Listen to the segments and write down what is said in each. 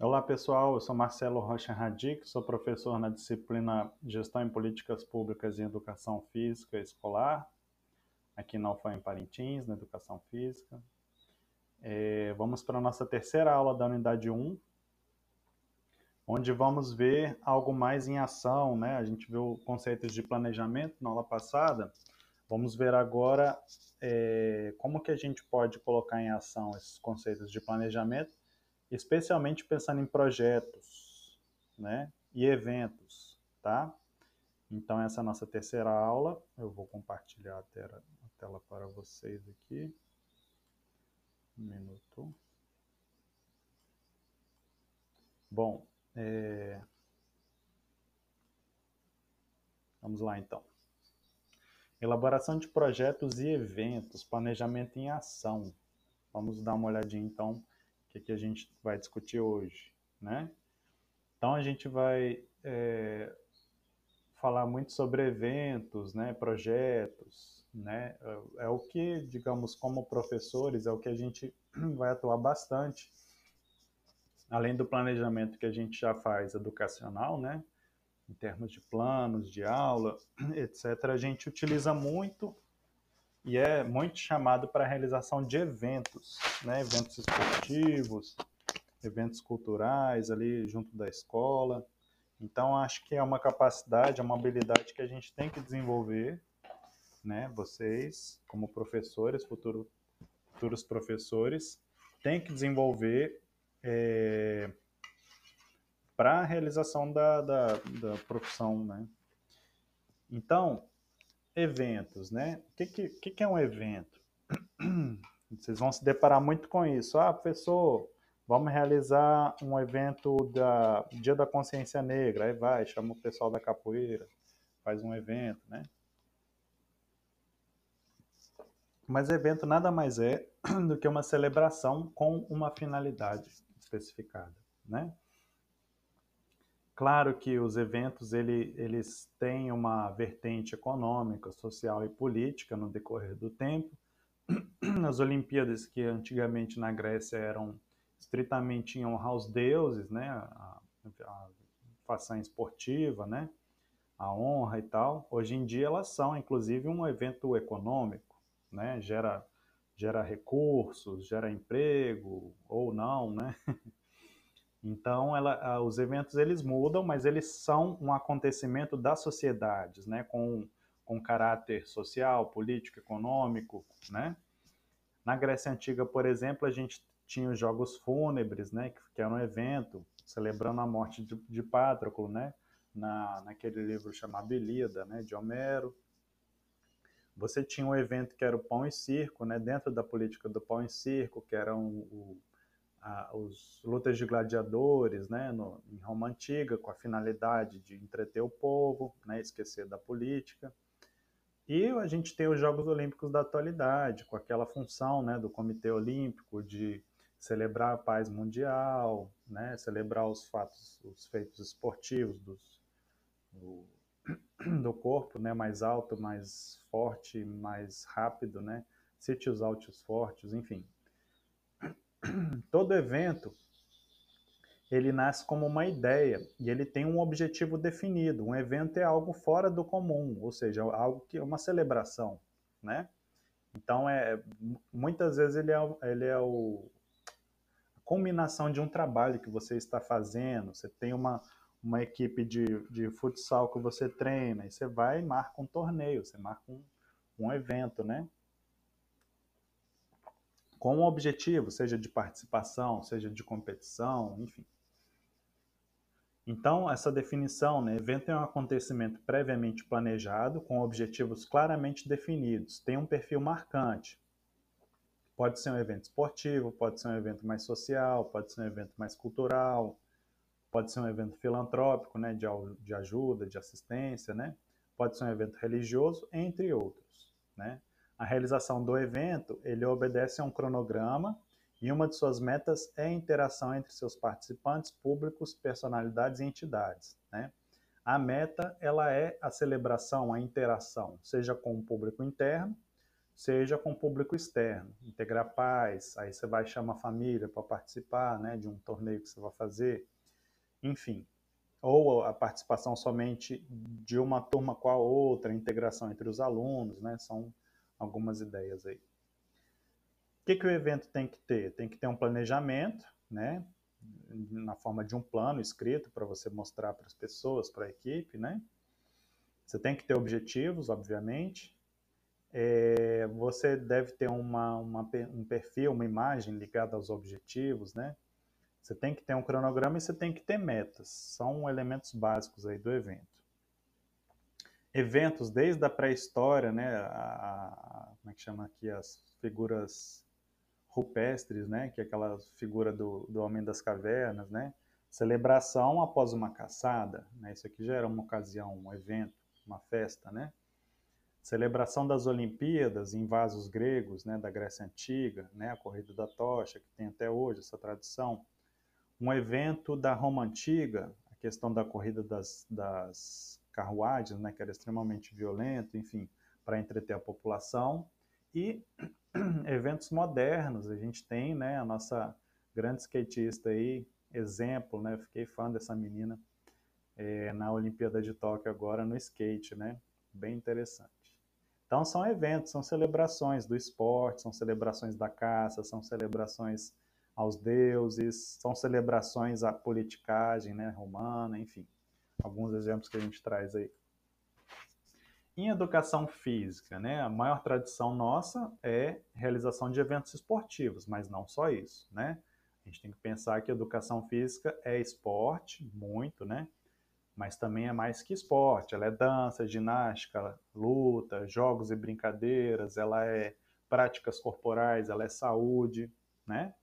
Olá pessoal, eu sou Marcelo Rocha Radic, sou professor na disciplina Gestão em Políticas Públicas e Educação Física Escolar, aqui na UFAM Parintins, na Educação Física. É, vamos para a nossa terceira aula da Unidade 1, onde vamos ver algo mais em ação, né? A gente viu conceitos de planejamento na aula passada, vamos ver agora é, como que a gente pode colocar em ação esses conceitos de planejamento especialmente pensando em projetos, né, e eventos, tá? Então essa é a nossa terceira aula. Eu vou compartilhar a tela, a tela para vocês aqui. Um minuto. Bom, é... vamos lá então. Elaboração de projetos e eventos, planejamento em ação. Vamos dar uma olhadinha então que, que a gente vai discutir hoje, né? Então a gente vai é, falar muito sobre eventos, né, projetos, né? É, é o que, digamos, como professores, é o que a gente vai atuar bastante, além do planejamento que a gente já faz educacional, né? Em termos de planos, de aula, etc. A gente utiliza muito e é muito chamado para a realização de eventos, né? eventos esportivos, eventos culturais ali junto da escola. Então, acho que é uma capacidade, é uma habilidade que a gente tem que desenvolver, né? Vocês, como professores, futuro, futuros professores, têm que desenvolver é, para a realização da, da, da profissão, né? Então, eventos, né? O que, que, que é um evento? Vocês vão se deparar muito com isso. Ah, professor, vamos realizar um evento da Dia da Consciência Negra. Aí vai, chama o pessoal da capoeira, faz um evento, né? Mas evento nada mais é do que uma celebração com uma finalidade especificada, né? Claro que os eventos ele, eles têm uma vertente econômica, social e política no decorrer do tempo. As Olimpíadas, que antigamente na Grécia eram estritamente em honrar os deuses, né, a, a façanha esportiva, né, a honra e tal, hoje em dia elas são inclusive um evento econômico, né, gera, gera recursos, gera emprego ou não, né, Então, ela, os eventos eles mudam, mas eles são um acontecimento das sociedades, né, com, com caráter social, político, econômico, né? Na Grécia Antiga, por exemplo, a gente tinha os Jogos Fúnebres, né, que, que era um evento celebrando a morte de, de Pátroclo, né, na, naquele livro chamado Ilíada, né, de Homero. Você tinha um evento que era o pão e circo, né, dentro da política do pão e circo, que era um, o a, os lutas de gladiadores, né, no, em Roma antiga, com a finalidade de entreter o povo, né, esquecer da política. E a gente tem os Jogos Olímpicos da atualidade, com aquela função, né, do Comitê Olímpico de celebrar a paz mundial, né, celebrar os fatos, os feitos esportivos dos, do, do corpo, né, mais alto, mais forte, mais rápido, né, sítios altos fortes, enfim todo evento ele nasce como uma ideia e ele tem um objetivo definido. Um evento é algo fora do comum, ou seja, algo que é uma celebração, né? Então é muitas vezes ele é, ele é o, a combinação de um trabalho que você está fazendo. Você tem uma uma equipe de, de futsal que você treina e você vai e marca um torneio, você marca um, um evento, né? Com um objetivo, seja de participação, seja de competição, enfim. Então, essa definição, né, evento é um acontecimento previamente planejado, com objetivos claramente definidos, tem um perfil marcante. Pode ser um evento esportivo, pode ser um evento mais social, pode ser um evento mais cultural, pode ser um evento filantrópico, né, de, de ajuda, de assistência, né, pode ser um evento religioso, entre outros, né. A realização do evento, ele obedece a um cronograma e uma de suas metas é a interação entre seus participantes, públicos, personalidades e entidades. Né? A meta ela é a celebração, a interação, seja com o público interno, seja com público externo, integrar pais, aí você vai chamar a família para participar, né, de um torneio que você vai fazer, enfim, ou a participação somente de uma turma com a outra, a integração entre os alunos, né, são algumas ideias aí. O que, que o evento tem que ter? Tem que ter um planejamento, né, na forma de um plano escrito para você mostrar para as pessoas, para a equipe, né? Você tem que ter objetivos, obviamente. É, você deve ter uma, uma, um perfil, uma imagem ligada aos objetivos, né? Você tem que ter um cronograma e você tem que ter metas. São elementos básicos aí do evento. Eventos desde a pré-história, né? A, a, como é que chama aqui as figuras rupestres, né? Que é aquela figura do, do homem das cavernas, né? Celebração após uma caçada, né? Isso aqui já era uma ocasião, um evento, uma festa, né? Celebração das Olimpíadas em vasos gregos, né? Da Grécia Antiga, né? A corrida da tocha que tem até hoje essa tradição. Um evento da Roma Antiga, a questão da corrida das, das carruagens, né? Que era extremamente violento, enfim, para entreter a população. E eventos modernos. A gente tem, né, a nossa grande skatista aí, exemplo, né? Fiquei fã dessa menina é, na Olimpíada de Tóquio agora no skate, né? Bem interessante. Então são eventos, são celebrações do esporte, são celebrações da caça, são celebrações aos deuses, são celebrações à politicagem, né, romana, enfim. Alguns exemplos que a gente traz aí. Em educação física, né, a maior tradição nossa é realização de eventos esportivos, mas não só isso, né? A gente tem que pensar que educação física é esporte, muito, né? Mas também é mais que esporte. Ela é dança, ginástica, luta, jogos e brincadeiras, ela é práticas corporais, ela é saúde, né?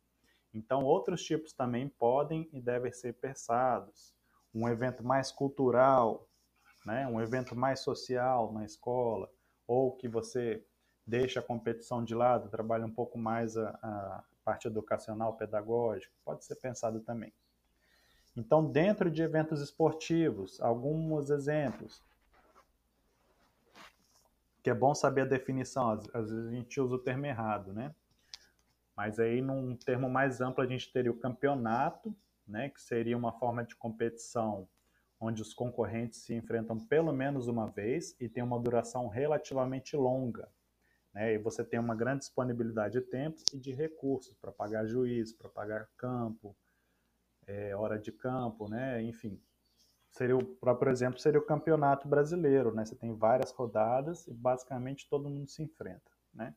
Então, outros tipos também podem e devem ser pensados. Um evento mais cultural, né? um evento mais social na escola, ou que você deixa a competição de lado, trabalha um pouco mais a, a parte educacional, pedagógica, pode ser pensado também. Então, dentro de eventos esportivos, alguns exemplos, que é bom saber a definição, às, vezes a gente usa o termo errado, né? Mas aí, num termo mais amplo, a gente teria o campeonato, né, que seria uma forma de competição onde os concorrentes se enfrentam pelo menos uma vez e tem uma duração relativamente longa. Né? E você tem uma grande disponibilidade de tempo e de recursos para pagar juiz, para pagar campo, é, hora de campo, né? enfim. Seria o próprio exemplo seria o campeonato brasileiro, né? Você tem várias rodadas e basicamente todo mundo se enfrenta, né?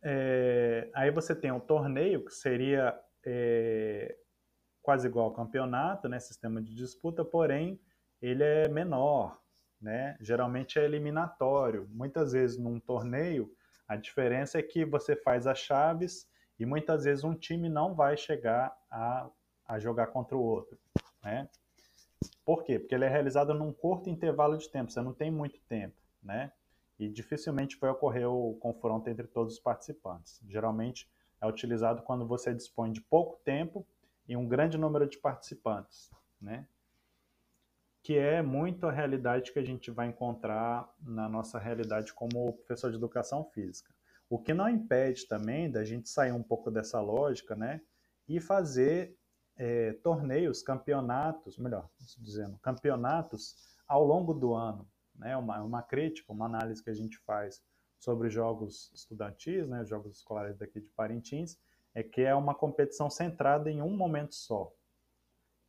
É, aí você tem um torneio que seria é, quase igual ao campeonato, né, sistema de disputa, porém ele é menor, né? Geralmente é eliminatório. Muitas vezes num torneio a diferença é que você faz as chaves e muitas vezes um time não vai chegar a, a jogar contra o outro, né? Por quê? Porque ele é realizado num curto intervalo de tempo, você não tem muito tempo, né? E dificilmente vai ocorrer o confronto entre todos os participantes. Geralmente é utilizado quando você dispõe de pouco tempo e um grande número de participantes, né? Que é muito a realidade que a gente vai encontrar na nossa realidade como professor de educação física. O que não impede também da gente sair um pouco dessa lógica, né? E fazer é, torneios, campeonatos, melhor dizendo, campeonatos ao longo do ano, né? Uma, uma crítica, uma análise que a gente faz sobre jogos estudantis, né? Jogos escolares daqui de Parintins, é que é uma competição centrada em um momento só,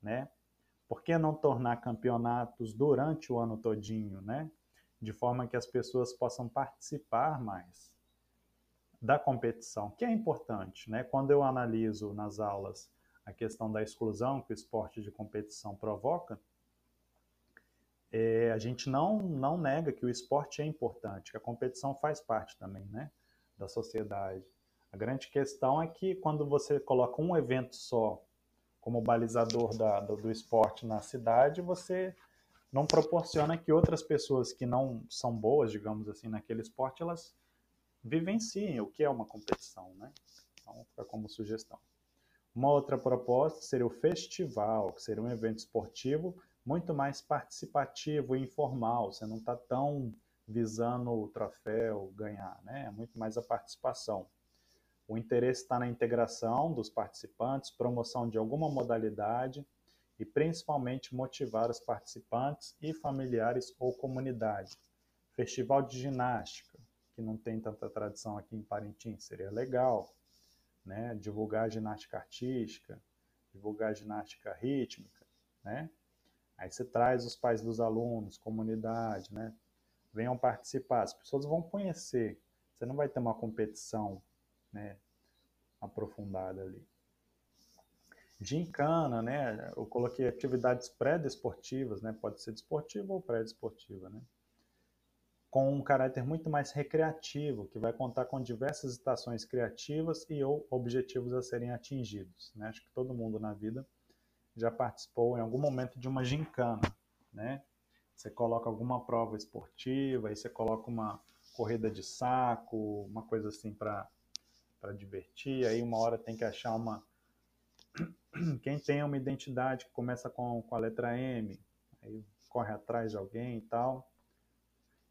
né? Por que não tornar campeonatos durante o ano todinho, né? De forma que as pessoas possam participar mais da competição, que é importante, né? Quando eu analiso nas aulas a questão da exclusão que o esporte de competição provoca, é, a gente não, não nega que o esporte é importante, que a competição faz parte também, né? Da sociedade. A grande questão é que quando você coloca um evento só como balizador da, do, do esporte na cidade, você não proporciona que outras pessoas que não são boas, digamos assim, naquele esporte, elas vivenciem o que é uma competição, né? Então, fica como sugestão. Uma outra proposta seria o festival, que seria um evento esportivo muito mais participativo e informal. Você não está tão visando o troféu, ganhar, né? É muito mais a participação. O interesse está na integração dos participantes, promoção de alguma modalidade e principalmente motivar os participantes e familiares ou comunidade. Festival de ginástica, que não tem tanta tradição aqui em Parintins, seria legal, né? Divulgar ginástica artística, divulgar ginástica rítmica, né? Aí você traz os pais dos alunos, comunidade, né? Venham participar, as pessoas vão conhecer. Você não vai ter uma competição, né, aprofundada ali. Gincana, né? Eu coloquei atividades pré-desportivas, né? Pode ser desportiva ou pré-desportiva, né? Com um caráter muito mais recreativo, que vai contar com diversas estações criativas e ou objetivos a serem atingidos, né? Acho que todo mundo na vida já participou em algum momento de uma gincana, né? Você coloca alguma prova esportiva, aí você coloca uma corrida de saco, uma coisa assim para divertir, aí uma hora tem que achar uma quem tem uma identidade que começa com, com a letra M, aí corre atrás de alguém e tal.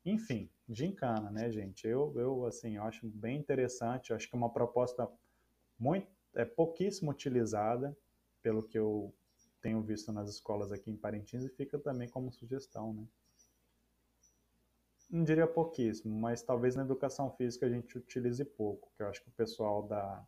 Enfim, gincana, né, gente? Eu, eu assim, eu acho bem interessante, eu acho que é uma proposta muito, é pouquíssimo utilizada, pelo que eu tenho visto nas escolas aqui em Parintins, e fica também como sugestão, né? Não diria pouquíssimo, mas talvez na educação física a gente utilize pouco, que eu acho que o pessoal da,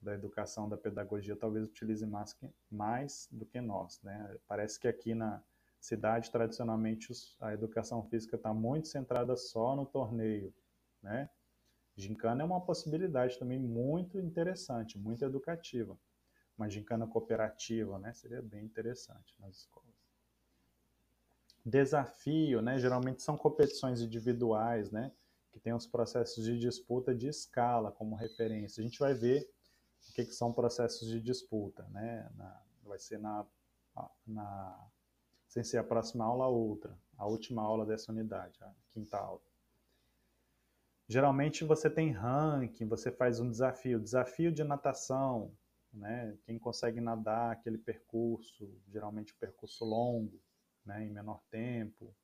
da educação, da pedagogia, talvez utilize mais, que, mais do que nós. Né? Parece que aqui na cidade, tradicionalmente, a educação física está muito centrada só no torneio. Né? Gincana é uma possibilidade também muito interessante, muito educativa. Uma gincana cooperativa né? seria bem interessante nas escolas. Desafio, né? geralmente são competições individuais, né? que tem os processos de disputa de escala como referência. A gente vai ver o que, que são processos de disputa, né? Na, vai ser na, na, sem ser a próxima aula, a outra, a última aula dessa unidade, a quinta aula. Geralmente você tem ranking, você faz um desafio, desafio de natação, né? Quem consegue nadar aquele percurso, geralmente percurso longo, né? Em menor tempo,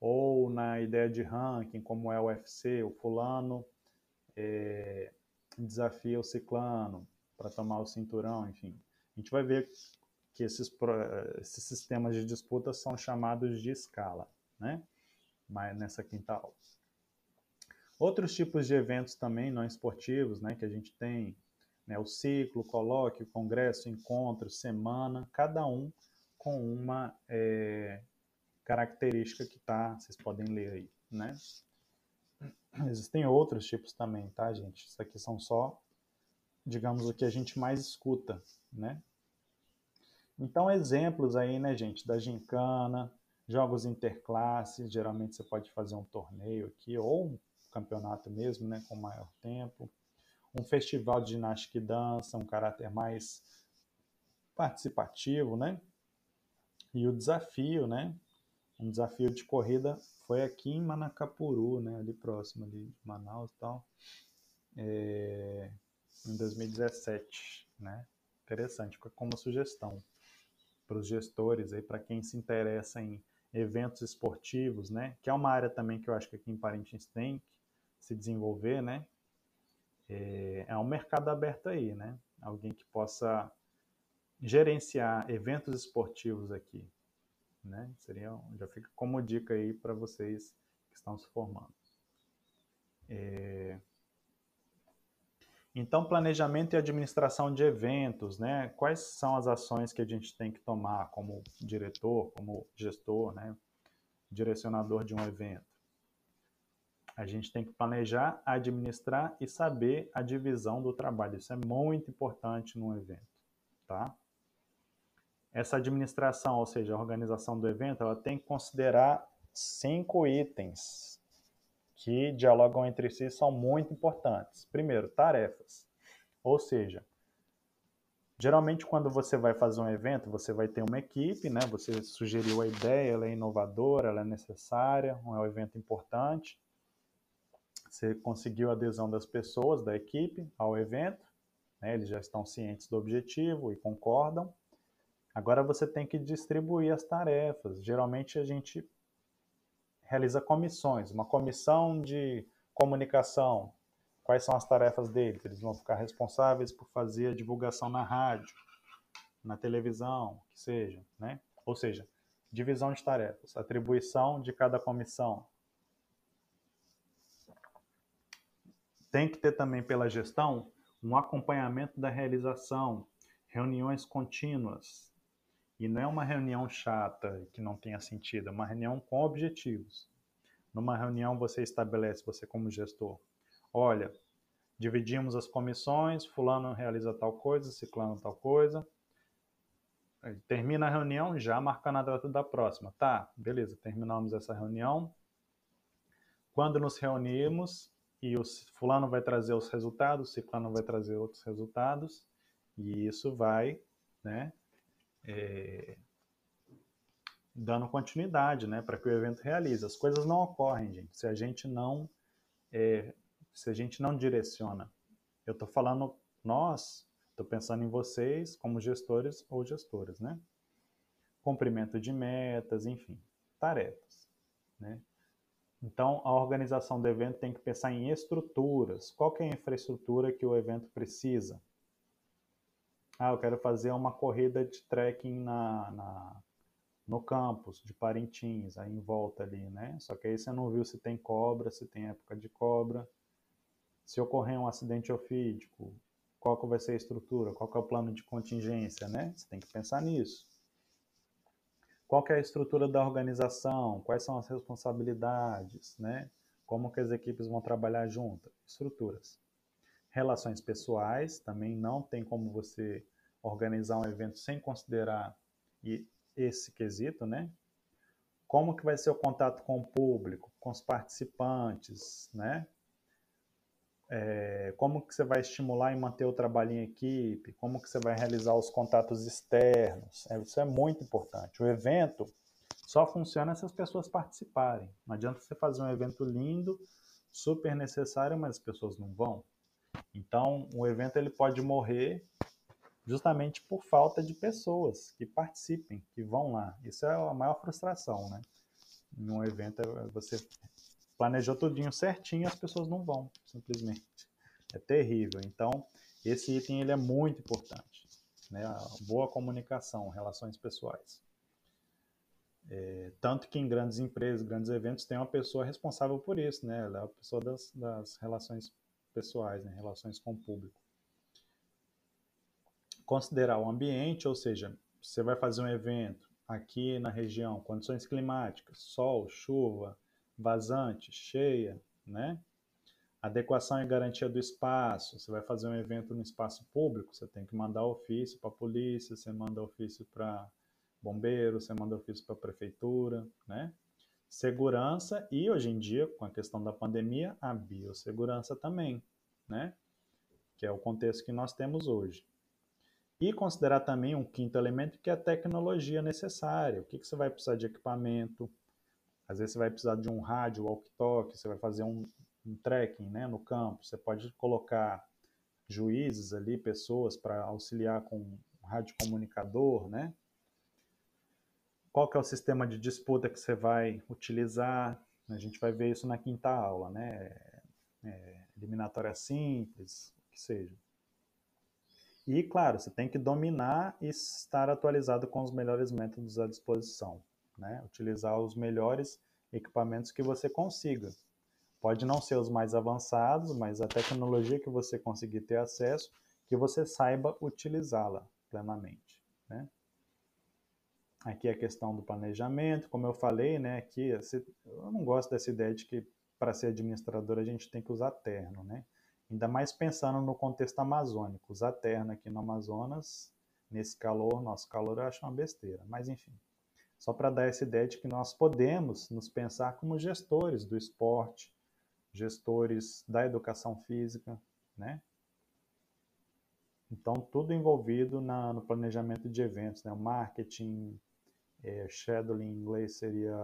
ou na ideia de ranking, como é o UFC, o fulano é, desafia o ciclano, para tomar o cinturão, enfim. A gente vai ver que esses, esses sistemas de disputa são chamados de escala, né? Mas nessa quinta aula. Outros tipos de eventos também não esportivos, né, que a gente tem, né, o ciclo, colóquio, congresso, encontro, semana, cada um com uma é, característica que tá, vocês podem ler aí, né? Existem outros tipos também, tá, gente? Isso aqui são só digamos, o que a gente mais escuta, né? Então, exemplos aí, né, gente, da gincana, jogos interclasses, geralmente você pode fazer um torneio aqui, ou um campeonato mesmo, né, com maior tempo. Um festival de ginástica e dança, um caráter mais participativo, né? E o desafio, né? Um desafio de corrida foi aqui em Manacapuru, né? Ali próximo ali de Manaus e tal. É em 2017, né? Interessante, como sugestão para os gestores aí, para quem se interessa em eventos esportivos, né? Que é uma área também que eu acho que aqui em Parintins tem que se desenvolver, né? É, é um mercado aberto aí, né? Alguém que possa gerenciar eventos esportivos aqui, né? Seria, já fica como dica aí para vocês que estão se formando. É, então, planejamento e administração de eventos, né? Quais são as ações que a gente tem que tomar como diretor, como gestor, né? Direcionador de um evento. A gente tem que planejar, administrar e saber a divisão do trabalho. Isso é muito importante num evento, tá? Essa administração, ou seja, a organização do evento, ela tem que considerar cinco itens que dialogam entre si são muito importantes. Primeiro, tarefas. Ou seja, geralmente quando você vai fazer um evento, você vai ter uma equipe, né? Você sugeriu a ideia, ela é inovadora, ela é necessária, é um evento importante. Você conseguiu a adesão das pessoas da equipe ao evento, né? Eles já estão cientes do objetivo e concordam. Agora você tem que distribuir as tarefas. Geralmente a gente realiza comissões, uma comissão de comunicação. Quais são as tarefas deles? Eles vão ficar responsáveis por fazer a divulgação na rádio, na televisão, que seja, né? Ou seja, divisão de tarefas, atribuição de cada comissão. Tem que ter também pela gestão um acompanhamento da realização, reuniões contínuas. E não é uma reunião chata que não tenha sentido, é uma reunião com objetivos. Numa reunião você estabelece, você como gestor, olha, dividimos as comissões, fulano realiza tal coisa, ciclano tal coisa. Termina a reunião já marcando a data da próxima. Tá, beleza, terminamos essa reunião. Quando nos reunimos e o fulano vai trazer os resultados, o ciclano vai trazer outros resultados, e isso vai, né, é, dando continuidade, né, para que o evento realize. As coisas não ocorrem, gente, se a gente não, é, se a gente não direciona. Eu estou falando nós, estou pensando em vocês como gestores ou gestoras, né? Cumprimento de metas, enfim, tarefas, né? Então, a organização do evento tem que pensar em estruturas. Qual é a infraestrutura que o evento precisa? Ah, eu quero fazer uma corrida de trekking na, na, no campus de Parintins, aí em volta ali, né? Só que aí você não viu se tem cobra, se tem época de cobra. Se ocorrer um acidente ofídico, qual que vai ser a estrutura? Qual que é o plano de contingência, né? Você tem que pensar nisso. Qual é a estrutura da organização? Quais são as responsabilidades, né? Como que as equipes vão trabalhar juntas? Estruturas. Relações pessoais, também não tem como você organizar um evento sem considerar esse quesito, né? Como que vai ser o contato com o público, com os participantes, né? É, como que você vai estimular e manter o trabalho em equipe, como que você vai realizar os contatos externos, é, isso é muito importante. O evento só funciona se as pessoas participarem. Não adianta você fazer um evento lindo, super necessário, mas as pessoas não vão. Então, o evento ele pode morrer justamente por falta de pessoas que participem, que vão lá. Isso é a maior frustração, né? Num evento, é você planejou tudinho certinho, as pessoas não vão, simplesmente. É terrível. Então, esse item ele é muito importante. Né? Boa comunicação, relações pessoais. É, tanto que em grandes empresas, grandes eventos, tem uma pessoa responsável por isso, né? Ela é a pessoa das, das relações pessoais, né? relações com o público. Considerar o ambiente, ou seja, você vai fazer um evento aqui na região, condições climáticas, sol, chuva, vazante, cheia, né? Adequação e garantia do espaço. Você vai fazer um evento no espaço público, você tem que mandar ofício para a polícia, você manda ofício para bombeiro, você manda ofício para a prefeitura, né? Segurança e hoje em dia, com a questão da pandemia, a biossegurança também, né? Que é o contexto que nós temos hoje. E considerar também um quinto elemento que é a tecnologia necessária. O que, que você vai precisar de equipamento, às vezes você vai precisar de um rádio, walkie-talkie, você vai fazer um, um trekking né, no campo, você pode colocar juízes ali, pessoas para auxiliar com um rádio comunicador, né? Qual que é o sistema de disputa que você vai utilizar? A gente vai ver isso na quinta aula, né? É, eliminatória simples, o que seja. E, claro, você tem que dominar e estar atualizado com os melhores métodos à disposição né? Utilizar os melhores equipamentos que você consiga. Pode não ser os mais avançados, mas a tecnologia que você conseguir ter acesso, que você saiba utilizá-la plenamente, né? Aqui a questão do planejamento, como eu falei, né? Aqui eu não gosto dessa ideia de que para ser administrador a gente tem que usar terno, né? Ainda mais pensando no contexto amazônico. Usar terno aqui no Amazonas, nesse calor, nosso calor, eu acho uma besteira. Mas enfim, só para dar essa ideia de que nós podemos nos pensar como gestores do esporte, gestores da educação física, né? Então, tudo envolvido na, no planejamento de eventos, né? O marketing, é, scheduling em inglês seria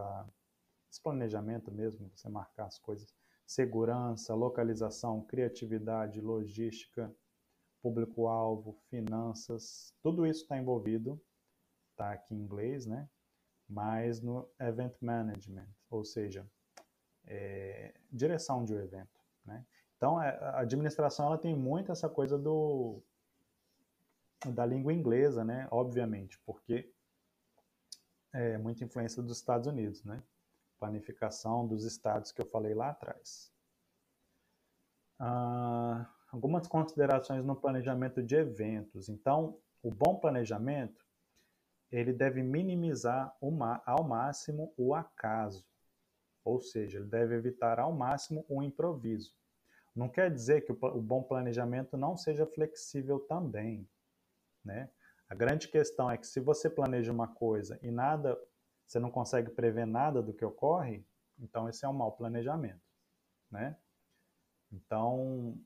esse planejamento mesmo, você marcar as coisas. Segurança, localização, criatividade, logística, público-alvo, finanças, tudo isso está envolvido, está aqui em inglês, né? Mas no Event Management, ou seja, é, direção de um evento. Né? Então, é, a administração ela tem muito essa coisa do da língua inglesa, né? Obviamente, porque é muita influência dos Estados Unidos, né? Planificação dos estados que eu falei lá atrás. Ah, algumas considerações no planejamento de eventos. Então, o bom planejamento ele deve minimizar ao máximo o acaso, ou seja, ele deve evitar ao máximo o improviso. Não quer dizer que o bom planejamento não seja flexível também, né? A grande questão é que se você planeja uma coisa e nada, você não consegue prever nada do que ocorre, então esse é um mau planejamento, né? Então,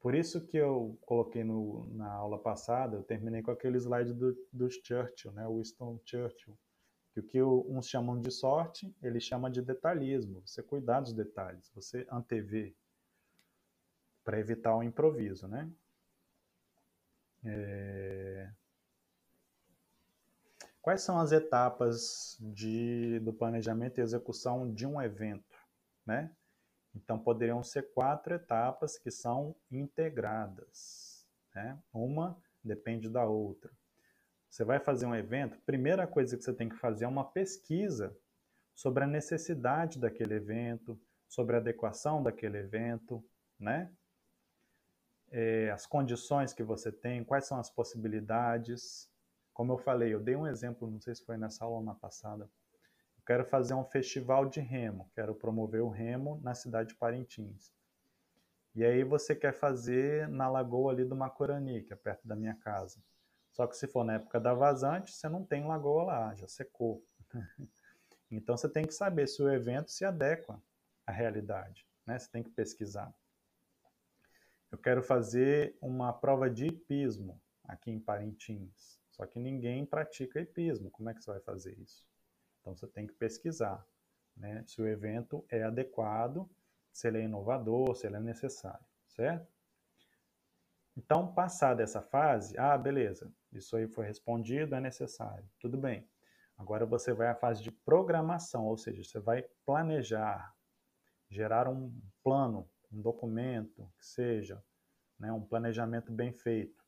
por isso que eu coloquei no, na aula passada, eu terminei com aquele slide do, do Churchill, né, Winston Churchill, que o que uns chamam de sorte, ele chama de detalhismo, você cuidar dos detalhes, você antever, para evitar o improviso, né? É... Quais são as etapas de, do planejamento e execução de um evento, né? Então, poderiam ser quatro etapas que são integradas. Né? Uma depende da outra. Você vai fazer um evento, primeira coisa que você tem que fazer é uma pesquisa sobre a necessidade daquele evento, sobre a adequação daquele evento, né? É, as condições que você tem, quais são as possibilidades. Como eu falei, eu dei um exemplo, não sei se foi nessa aula ou na passada, quero fazer um festival de remo, quero promover o remo na cidade de Parintins. E aí você quer fazer na lagoa ali do Macurani, que é perto da minha casa. Só que se for na época da vazante, você não tem lagoa lá, já secou. então você tem que saber se o evento se adequa à realidade, né? Você tem que pesquisar. Eu quero fazer uma prova de hipismo aqui em Parintins. Só que ninguém pratica hipismo. Como é que você vai fazer isso? Então você tem que pesquisar né, se o evento é adequado, se ele é inovador, se ele é necessário, certo? Então, passada essa fase, ah, beleza, isso aí foi respondido, é necessário, tudo bem. Agora você vai à fase de programação, ou seja, você vai planejar, gerar um plano, um documento, que seja, né, um planejamento bem feito.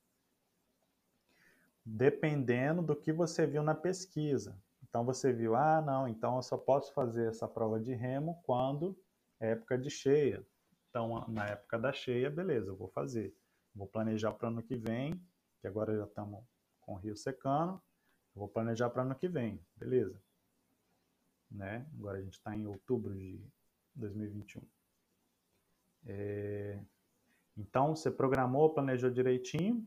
Dependendo do que você viu na pesquisa. Então você viu, ah, não, então eu só posso fazer essa prova de remo quando é época de cheia. Então, na época da cheia, beleza, eu vou fazer. Vou planejar para o ano que vem, que agora já estamos com o rio secando, vou planejar para o ano que vem, beleza. Né? Agora a gente está em outubro de 2021. É... Então, você programou, planejou direitinho,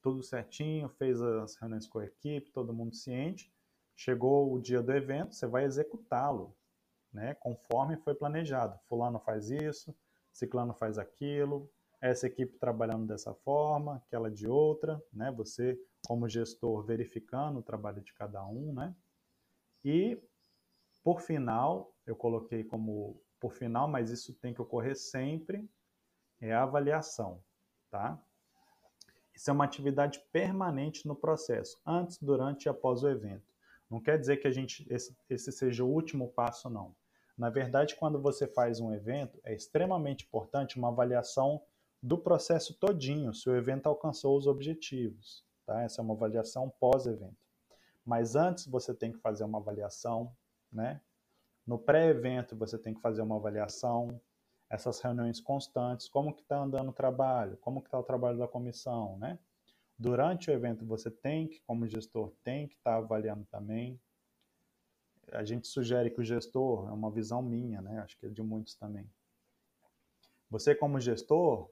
tudo certinho, fez as reuniões com a equipe, todo mundo ciente. Chegou o dia do evento, você vai executá-lo, né, conforme foi planejado. Fulano faz isso, ciclano faz aquilo, essa equipe trabalhando dessa forma, aquela de outra, né, você como gestor verificando o trabalho de cada um, né? E por final, eu coloquei como por final, mas isso tem que ocorrer sempre, é a avaliação, tá? Isso é uma atividade permanente no processo, antes, durante e após o evento. Não quer dizer que a gente esse, esse seja o último passo, não. Na verdade, quando você faz um evento, é extremamente importante uma avaliação do processo todinho, se o evento alcançou os objetivos. Tá? Essa é uma avaliação pós-evento. Mas antes você tem que fazer uma avaliação, né? No pré-evento você tem que fazer uma avaliação, essas reuniões constantes, como que está andando o trabalho, como que está o trabalho da comissão, né? Durante o evento, você tem que, como gestor, tem que estar tá avaliando também. A gente sugere que o gestor, é uma visão minha, né? acho que é de muitos também. Você, como gestor,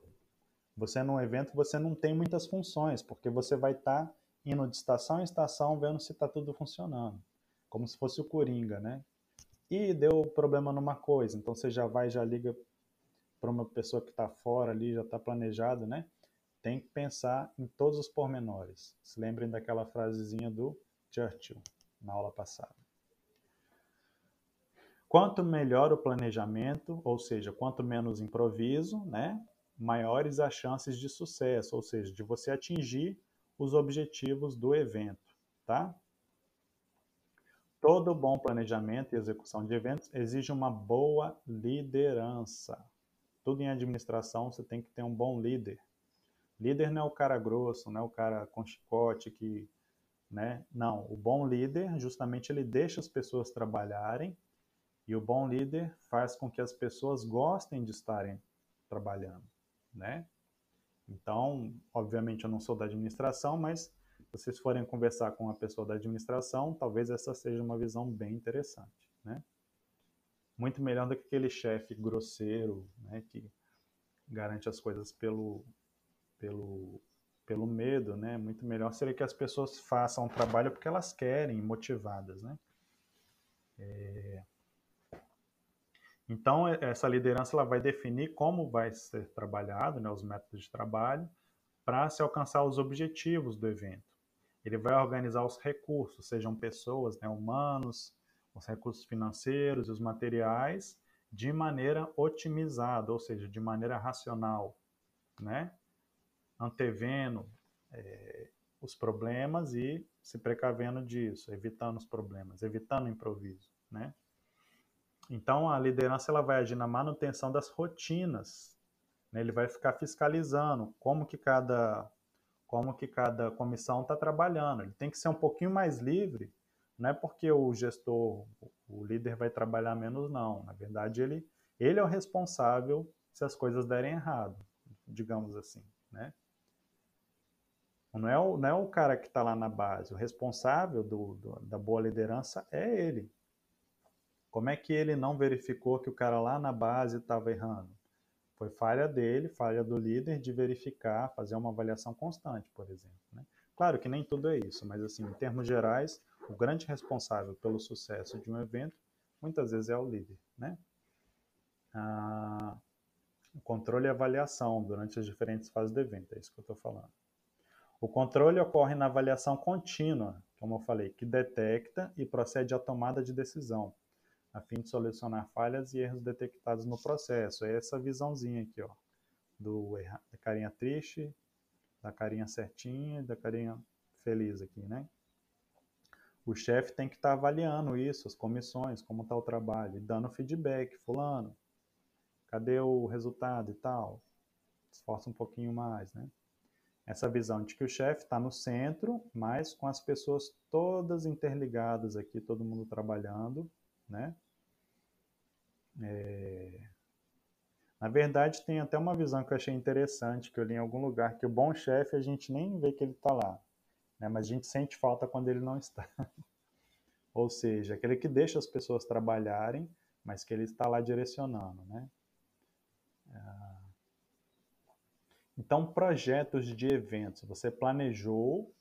você no evento, você não tem muitas funções, porque você vai estar tá indo de estação em estação, vendo se está tudo funcionando. Como se fosse o Coringa, né? E deu problema numa coisa, então você já vai, já liga para uma pessoa que está fora ali, já está planejado, né? Tem que pensar em todos os pormenores. Se lembrem daquela frasezinha do Churchill na aula passada. Quanto melhor o planejamento, ou seja, quanto menos improviso, né, maiores as chances de sucesso, ou seja, de você atingir os objetivos do evento, tá? todo bom planejamento e execução de eventos exige uma boa liderança. Tudo em administração você tem que ter um bom líder. Líder não é o cara grosso, não é o cara com chicote que, né? Não, o bom líder justamente ele deixa as pessoas trabalharem e o bom líder faz com que as pessoas gostem de estarem trabalhando, né? Então, obviamente eu não sou da administração, mas se vocês forem conversar com uma pessoa da administração, talvez essa seja uma visão bem interessante, né? Muito melhor do que aquele chefe grosseiro, né, que garante as coisas pelo, pelo, pelo medo, né? Muito melhor seria que as pessoas façam o trabalho porque elas querem, motivadas, né? É... Então, essa liderança ela vai definir como vai ser trabalhado, né, os métodos de trabalho, para se alcançar os objetivos do evento. Ele vai organizar os recursos, sejam pessoas, né, humanos, os recursos financeiros e os materiais, de maneira otimizada, ou seja, de maneira racional, né? Antevendo é, os problemas e se precavendo disso, evitando os problemas, evitando o improviso, né? Então a liderança ela vai agir na manutenção das rotinas, né? ele vai ficar fiscalizando como que cada como que cada comissão está trabalhando. Ele tem que ser um pouquinho mais livre, não é porque o gestor, o líder vai trabalhar menos não. Na verdade ele ele é o responsável se as coisas derem errado, digamos assim, né? Não é o, não é o cara que está lá na base. O responsável do, do, da boa liderança é ele. Como é que ele não verificou que o cara lá na base estava errando? Foi falha dele, falha do líder de verificar, fazer uma avaliação constante, por exemplo. Né? Claro que nem tudo é isso, mas assim, em termos gerais, o grande responsável pelo sucesso de um evento muitas vezes é o líder. Né? Ah, o controle e avaliação durante as diferentes fases do evento, é isso que eu estou falando. O controle ocorre na avaliação contínua, como eu falei, que detecta e procede à tomada de decisão, a fim de solucionar falhas e erros detectados no processo. É essa visãozinha aqui, ó, do da carinha triste, da carinha certinha da carinha feliz aqui, né? O chefe tem que estar tá avaliando isso, as comissões, como está o trabalho, e dando feedback, fulano, cadê o resultado e tal. Esforça um pouquinho mais, né? Essa visão de que o chefe está no centro, mas com as pessoas todas interligadas aqui, todo mundo trabalhando, né? É... Na verdade, tem até uma visão que eu achei interessante, que eu li em algum lugar, que o bom chefe a gente nem vê que ele está lá, né? mas a gente sente falta quando ele não está. Ou seja, aquele que deixa as pessoas trabalharem, mas que ele está lá direcionando, né? Ah, então, projetos de eventos. Você planejou,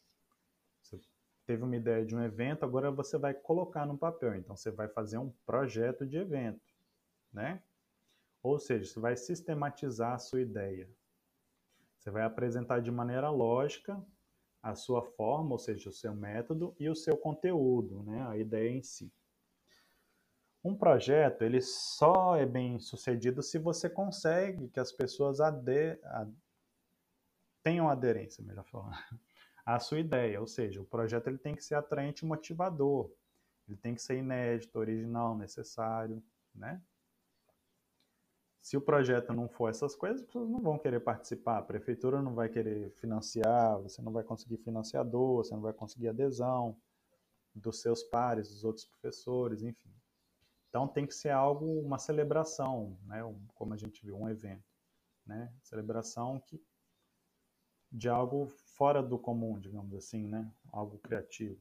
você teve uma ideia de um evento, agora você vai colocar no papel. Então, você vai fazer um projeto de evento, né? Ou seja, você vai sistematizar a sua ideia. Você vai apresentar de maneira lógica a sua forma, ou seja, o seu método e o seu conteúdo, né? A ideia em si. Um projeto, ele só é bem sucedido se você consegue que as pessoas ade tenham aderência, melhor falando, à sua ideia. Ou seja, o projeto ele tem que ser atraente e motivador. Ele tem que ser inédito, original, necessário, né? Se o projeto não for essas coisas, as pessoas não vão querer participar. A prefeitura não vai querer financiar, você não vai conseguir financiador, você não vai conseguir adesão dos seus pares, dos outros professores, enfim. Então tem que ser algo, uma celebração, né? como a gente viu, um evento. Né? Celebração que de algo fora do comum, digamos assim, né? Algo criativo.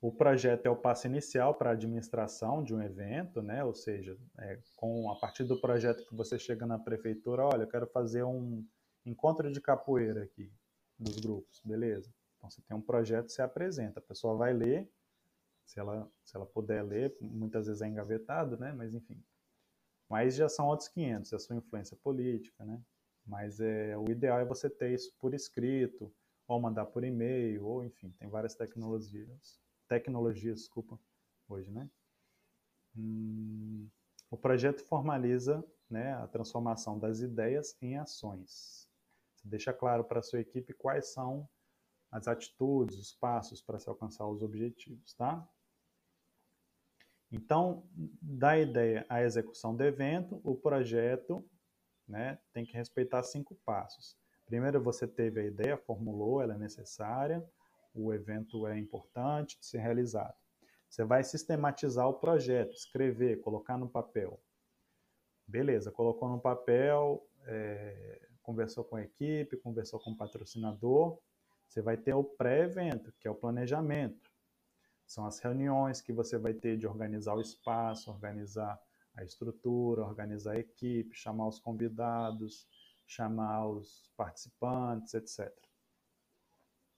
O projeto é o passo inicial para a administração de um evento, né? Ou seja, é, com a partir do projeto que você chega na prefeitura, olha, eu quero fazer um encontro de capoeira aqui dos grupos, beleza? Então você tem um projeto, você apresenta, a pessoa vai ler, se ela se ela puder ler, muitas vezes é engavetado, né? Mas enfim. Mas já são outros 500, é a sua influência política, né? Mas é, o ideal é você ter isso por escrito, ou mandar por e-mail, ou enfim, tem várias tecnologias, tecnologias, desculpa, hoje, né? Hum, o projeto formaliza né, a transformação das ideias em ações. Você deixa claro para a sua equipe quais são as atitudes, os passos para se alcançar os objetivos, tá? Então, da ideia à execução do evento, o projeto né, tem que respeitar cinco passos. Primeiro, você teve a ideia, formulou, ela é necessária, o evento é importante de ser realizado. Você vai sistematizar o projeto, escrever, colocar no papel. Beleza, colocou no papel, é, conversou com a equipe, conversou com o patrocinador. Você vai ter o pré-evento, que é o planejamento. São as reuniões que você vai ter de organizar o espaço, organizar a estrutura, organizar a equipe, chamar os convidados, chamar os participantes, etc.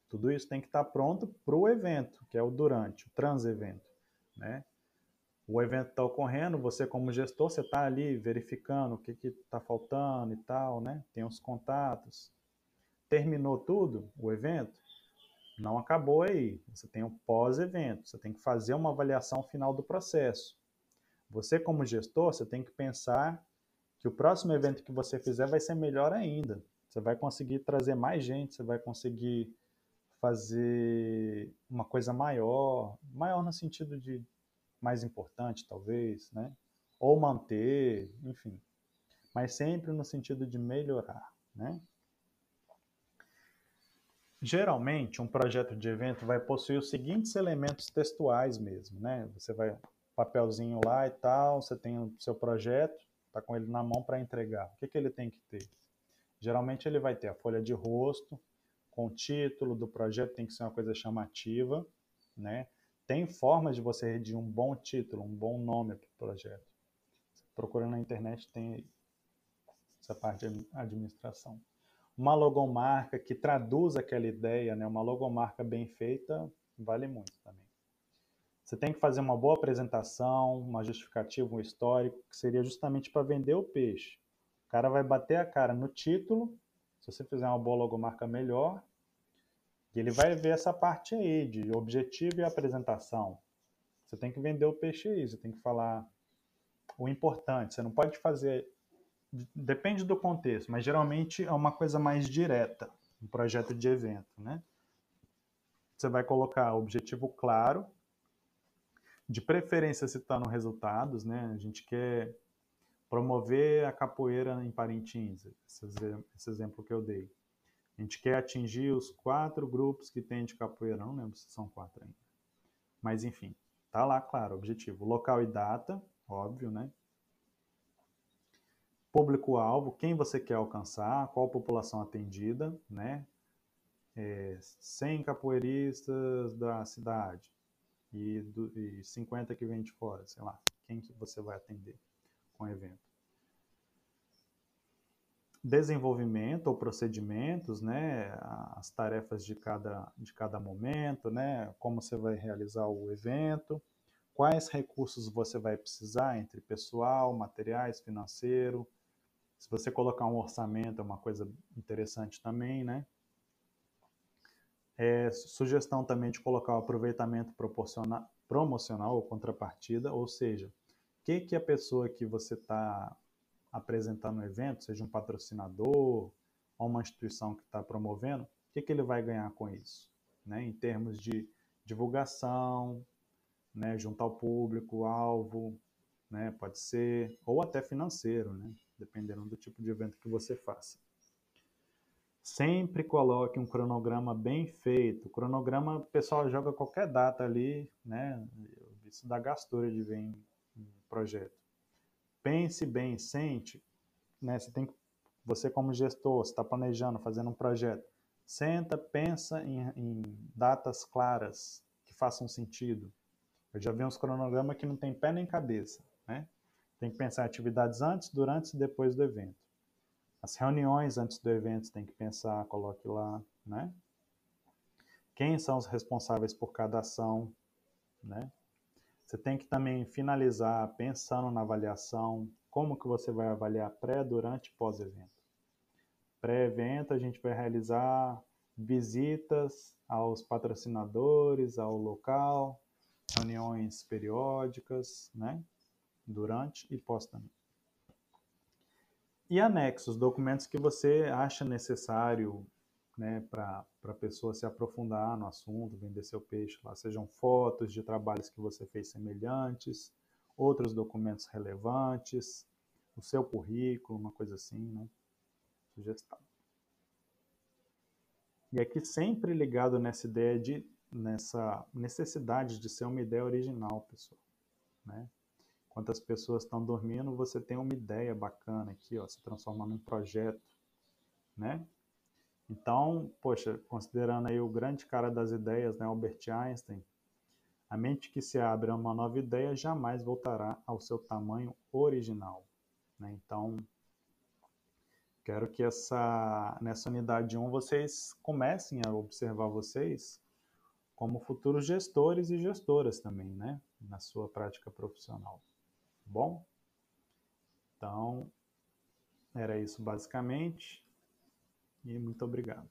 Tudo isso tem que estar pronto para o evento, que é o durante, o trans-evento. Né? O evento está ocorrendo, você como gestor, você está ali verificando o que está faltando e tal, né? tem os contatos. Terminou tudo, o evento, não acabou aí. Você tem o pós-evento, você tem que fazer uma avaliação final do processo. Você como gestor, você tem que pensar que o próximo evento que você fizer vai ser melhor ainda. Você vai conseguir trazer mais gente, você vai conseguir fazer uma coisa maior, maior no sentido de mais importante, talvez, né? Ou manter, enfim. Mas sempre no sentido de melhorar, né? Geralmente, um projeto de evento vai possuir os seguintes elementos textuais mesmo, né? Você vai papelzinho lá e tal, você tem o seu projeto, tá com ele na mão para entregar. O que, que ele tem que ter? Geralmente ele vai ter a folha de rosto, com o título do projeto, tem que ser uma coisa chamativa, né? Tem formas de você redigir um bom título, um bom nome para o projeto. Procurando na internet tem essa parte de administração. Uma logomarca que traduz aquela ideia, né? uma logomarca bem feita, vale muito também. Você tem que fazer uma boa apresentação, uma justificativa, um histórico, que seria justamente para vender o peixe. O cara vai bater a cara no título se você fizer uma boa logomarca melhor, ele vai ver essa parte aí de objetivo e apresentação. Você tem que vender o peixe aí, você tem que falar o importante. Você não pode fazer. Depende do contexto, mas geralmente é uma coisa mais direta, um projeto de evento, né? Você vai colocar objetivo claro, de preferência citando resultados, né? A gente quer promover a capoeira em Parintins, esse exemplo que eu dei. A gente quer atingir os quatro grupos que tem de capoeira, não lembro se são quatro ainda. Mas enfim, tá lá, claro, objetivo. Local e data, óbvio, né? Público-alvo, quem você quer alcançar, qual população atendida, né? É, 100 capoeiristas da cidade e, do, e 50 que vem de fora, sei lá, quem que você vai atender com o evento. Desenvolvimento ou procedimentos, né, as tarefas de cada, de cada momento, né, como você vai realizar o evento, quais recursos você vai precisar entre pessoal, materiais, financeiro. Se você colocar um orçamento é uma coisa interessante também, né? É, sugestão também de colocar o aproveitamento promocional ou contrapartida, ou seja, que, que a pessoa que você está apresentando no evento, seja um patrocinador ou uma instituição que está promovendo, o que, que ele vai ganhar com isso? Né? Em termos de divulgação, né? juntar o público, alvo, né? pode ser, ou até financeiro, né? dependendo do tipo de evento que você faça. Sempre coloque um cronograma bem feito. O cronograma, o pessoal joga qualquer data ali, né? Isso dá gastura de ver em projeto. Pense bem, sente, né? Você tem você como gestor, está planejando, fazendo um projeto, senta, pensa em, em, datas claras que façam sentido. Eu já vi uns cronogramas que não tem pé nem cabeça, né? Tem que pensar em atividades antes, durante e depois do evento. As reuniões antes do evento tem que pensar, coloque lá, né? Quem são os responsáveis por cada ação, né? Você tem que também finalizar pensando na avaliação, como que você vai avaliar pré, durante e pós-evento. Pré-evento, a gente vai realizar visitas aos patrocinadores, ao local, reuniões periódicas, né? Durante e pós também. E anexos, documentos que você acha necessário né, para a pessoa se aprofundar no assunto, vender seu peixe lá, sejam fotos de trabalhos que você fez semelhantes, outros documentos relevantes, o seu currículo, uma coisa assim, né? Sugestão. E aqui sempre ligado nessa ideia de, nessa necessidade de ser uma ideia original, pessoal, né? Enquanto as pessoas estão dormindo, você tem uma ideia bacana aqui, ó, se transforma num projeto, né? Então, poxa, considerando aí o grande cara das ideias, né, Albert Einstein, a mente que se abre a uma nova ideia jamais voltará ao seu tamanho original. Né? Então, quero que essa, nessa unidade 1 vocês comecem a observar vocês como futuros gestores e gestoras também, né? na sua prática profissional. Bom? Então, era isso basicamente. E muito obrigado.